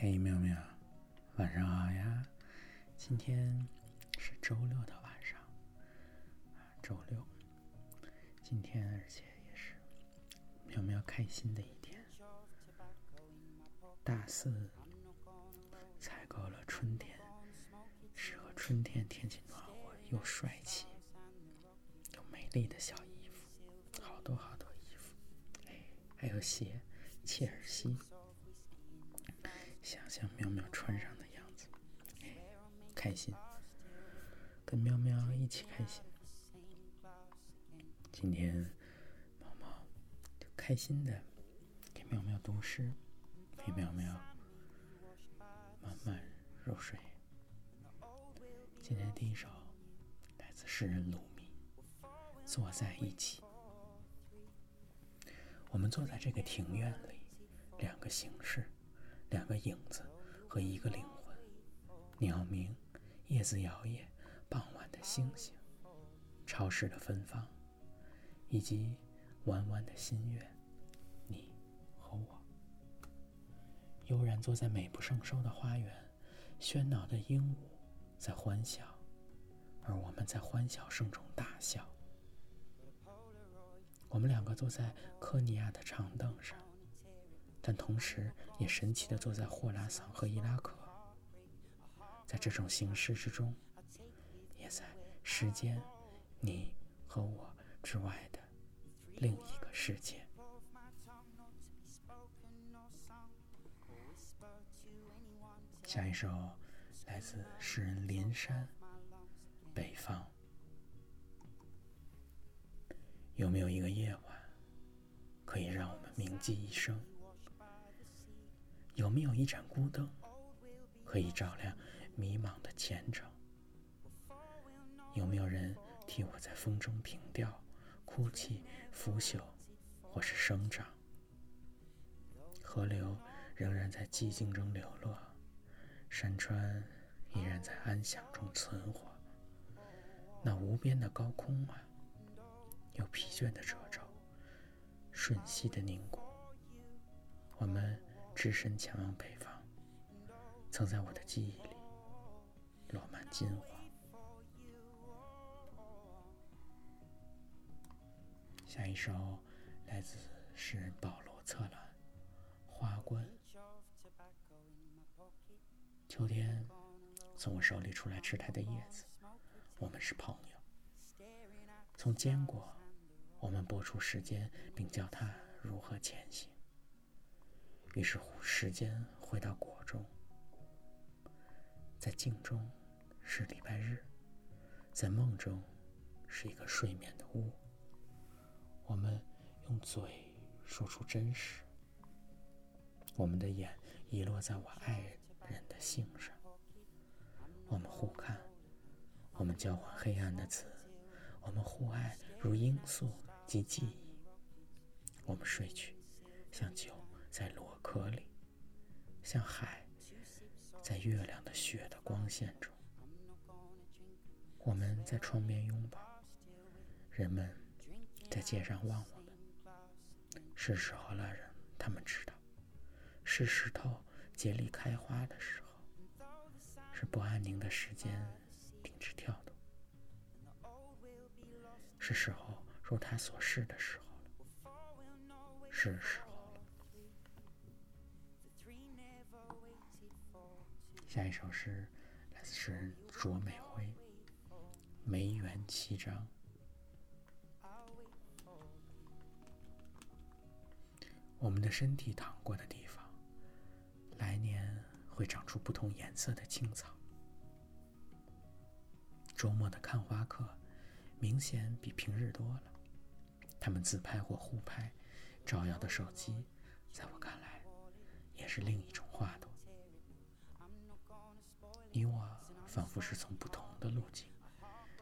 嘿，妙妙，晚上好呀！今天是周六的晚上，周六，今天而且也是妙妙开心的一天。大四采购了春天适合春天天气暖和又帅气又美丽的小衣服，好多好多衣服，哎，还有鞋，切尔西。想象喵喵穿上的样子，开心，跟喵喵一起开心。今天，猫猫就开心的给喵喵读诗，陪喵喵慢慢入睡。今天第一首来自诗人鲁米，坐在一起。我们坐在这个庭院里，两个形式。两个影子和一个灵魂，鸟鸣，叶子摇曳，傍晚的星星，潮湿的芬芳，以及弯弯的心愿，你和我，悠然坐在美不胜收的花园，喧闹的鹦鹉在欢笑，而我们在欢笑声中大笑。我们两个坐在科尼亚的长凳上。但同时也神奇地坐在霍拉桑和伊拉克，在这种形式之中，也在时间、你和我之外的另一个世界。下一首来自诗人林山，《北方》。有没有一个夜晚，可以让我们铭记一生？有没有一盏孤灯，可以照亮迷茫的前程？有没有人替我在风中凭吊、哭泣、腐朽，或是生长？河流仍然在寂静中流落，山川依然在安详中存活。那无边的高空啊，有疲倦的褶皱，瞬息的凝固。我们。只身前往北方，曾在我的记忆里落满金黄。下一首来自诗人保罗·策兰，《花冠》。秋天从我手里出来，吃它的叶子。我们是朋友。从坚果，我们拨出时间，并教它如何前行。于是，时间回到果中，在镜中是礼拜日，在梦中是一个睡眠的屋。我们用嘴说出真实，我们的眼遗落在我爱人的姓上。我们互看，我们交换黑暗的词，我们互爱如罂粟及记忆。我们睡去，像酒。在螺壳里，像海，在月亮的雪的光线中，我们在窗边拥抱，人们在街上望我们。是时候了，人他们知道，是石头竭力开花的时候，是不安宁的时间停止跳动，是时候如他所示的时候了，是时候。下一首诗来自诗人卓美辉，《梅园七章》。我们的身体躺过的地方，来年会长出不同颜色的青草。周末的看花客明显比平日多了，他们自拍或互拍，照耀的手机，在我看来，也是另一种画图。你我仿佛是从不同的路径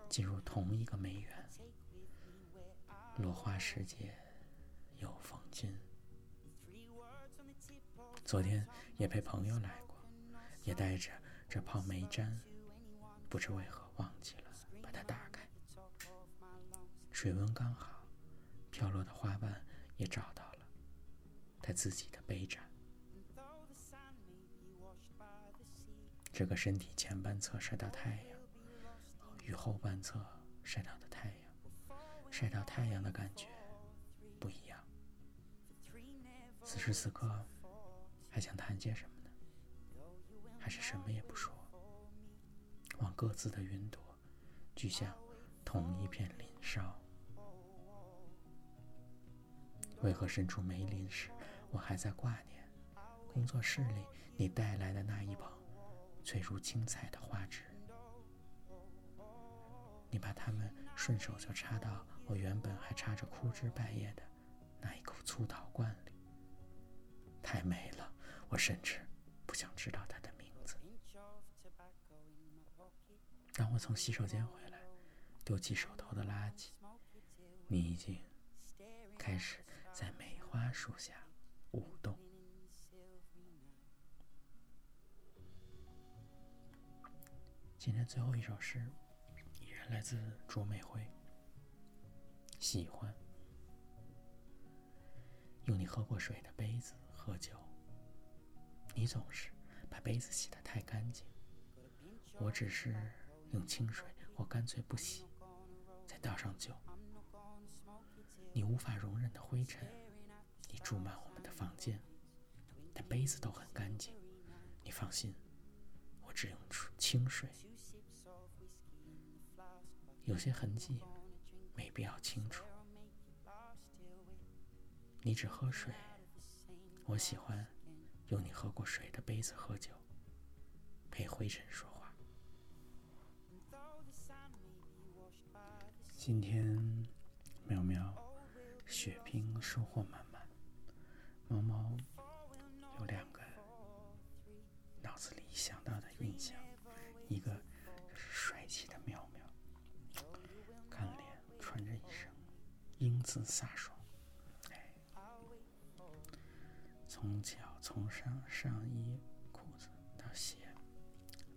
进入同一个梅园，落花时节又逢君。昨天也陪朋友来过，也带着这泡梅毡，不知为何忘记了把它打开。水温刚好，飘落的花瓣也找到了它自己的杯盏。这个身体前半侧晒到太阳，与后半侧晒到的太阳，晒到太阳的感觉不一样。此时此刻，还想谈些什么呢？还是什么也不说，望各自的云朵，聚向同一片林梢。为何身处梅林时，我还在挂念工作室里你带来的那一捧翠如青彩的花枝？你把它们顺手就插到我原本还插着枯枝败叶的那一口粗陶罐里，太美了，我甚至不想知道它的名字。当我从洗手间回来，丢弃手头的垃圾，你已经开始。在梅花树下舞动。今天最后一首诗，依然来自卓美辉。喜欢用你喝过水的杯子喝酒，你总是把杯子洗得太干净。我只是用清水，或干脆不洗，再倒上酒。你无法容忍的灰尘，你注满我们的房间，但杯子都很干净。你放心，我只用出清水。有些痕迹没必要清楚。你只喝水，我喜欢用你喝过水的杯子喝酒，陪灰尘说话。今天，喵喵。血拼收获满满，猫猫有两个脑子里想到的印象，一个姿飒爽，哎，从脚从上上衣裤子到鞋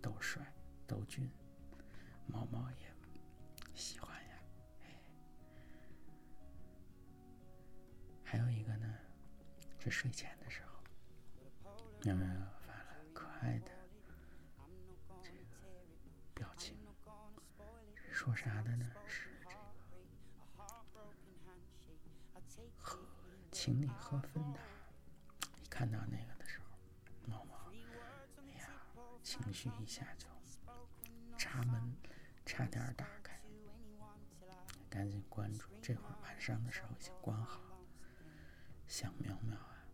都帅都俊，猫猫也喜欢呀，哎。还有一个呢，是睡前的时候，喵喵发了可爱的这个表情，说啥的呢？是这个喝，请你喝芬达。一看到那个的时候，毛毛，哎呀，情绪一下就闸门差点打开，赶紧关注。这会儿晚上的时候已经关好。想苗苗啊，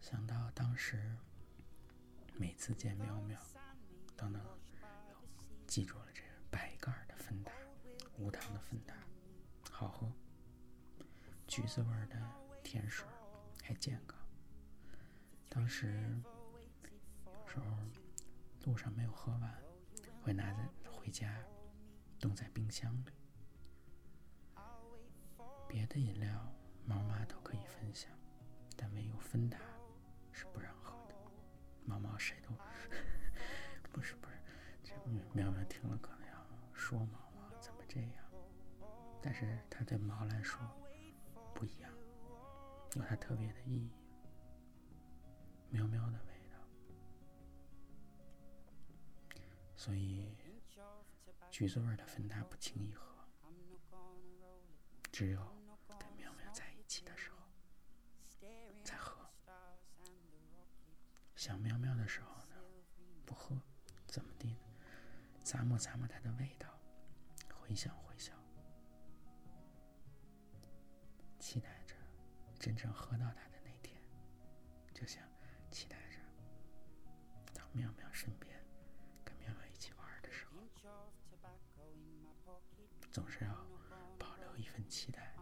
想到当时每次见苗苗，都能记住了这个白盖的芬达，无糖的芬达，好喝，橘子味的甜水，还健康。当时有时候路上没有喝完，会拿着回家，冻在冰箱里。别的饮料。猫妈都可以分享，但唯有芬达是不让喝的。猫猫谁都 不是不是，这喵喵听了可能要说猫猫怎么这样，但是它对猫来说不一样，有它特别的意义。喵喵的味道，所以橘子味的芬达不轻易喝，只有跟喵喵在一起的时候才喝。想喵喵的时候呢，不喝，怎么地呢？咂摸咂摸它的味道，回想期待着真正喝到它的那天，就像期待着到妙妙身边，跟妙妙一起玩的时候，总是要保留一份期待，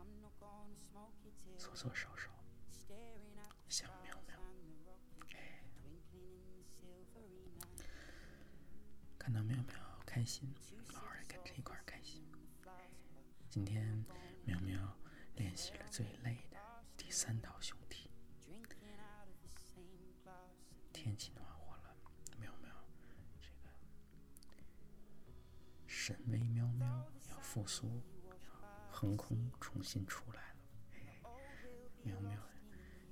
搓搓手手，想喵。看到妙妙开心，老二也跟着一块开心。今天起了最累的第三道胸题。天气暖和了，喵喵这个神威喵喵要复苏，横空重新出来了。喵喵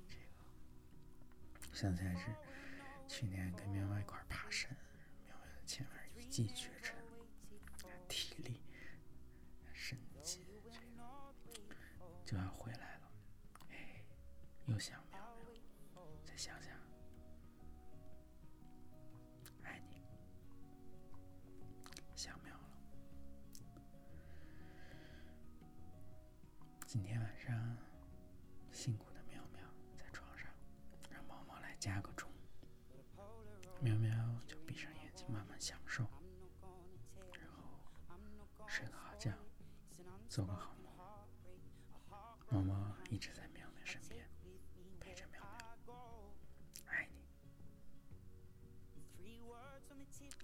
这个，想起来是去年跟喵喵一块爬山。技绝尘，体今天晚上辛苦的喵喵在床上，让毛毛来加个钟。喵喵就闭上眼睛，慢慢享受，然后睡个好觉，做个好梦。毛毛一直在喵喵身边，陪着喵喵，爱你。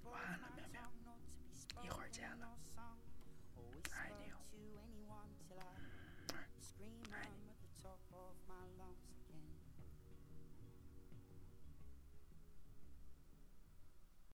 晚安了，喵喵，一会儿见了，爱你哦，Right.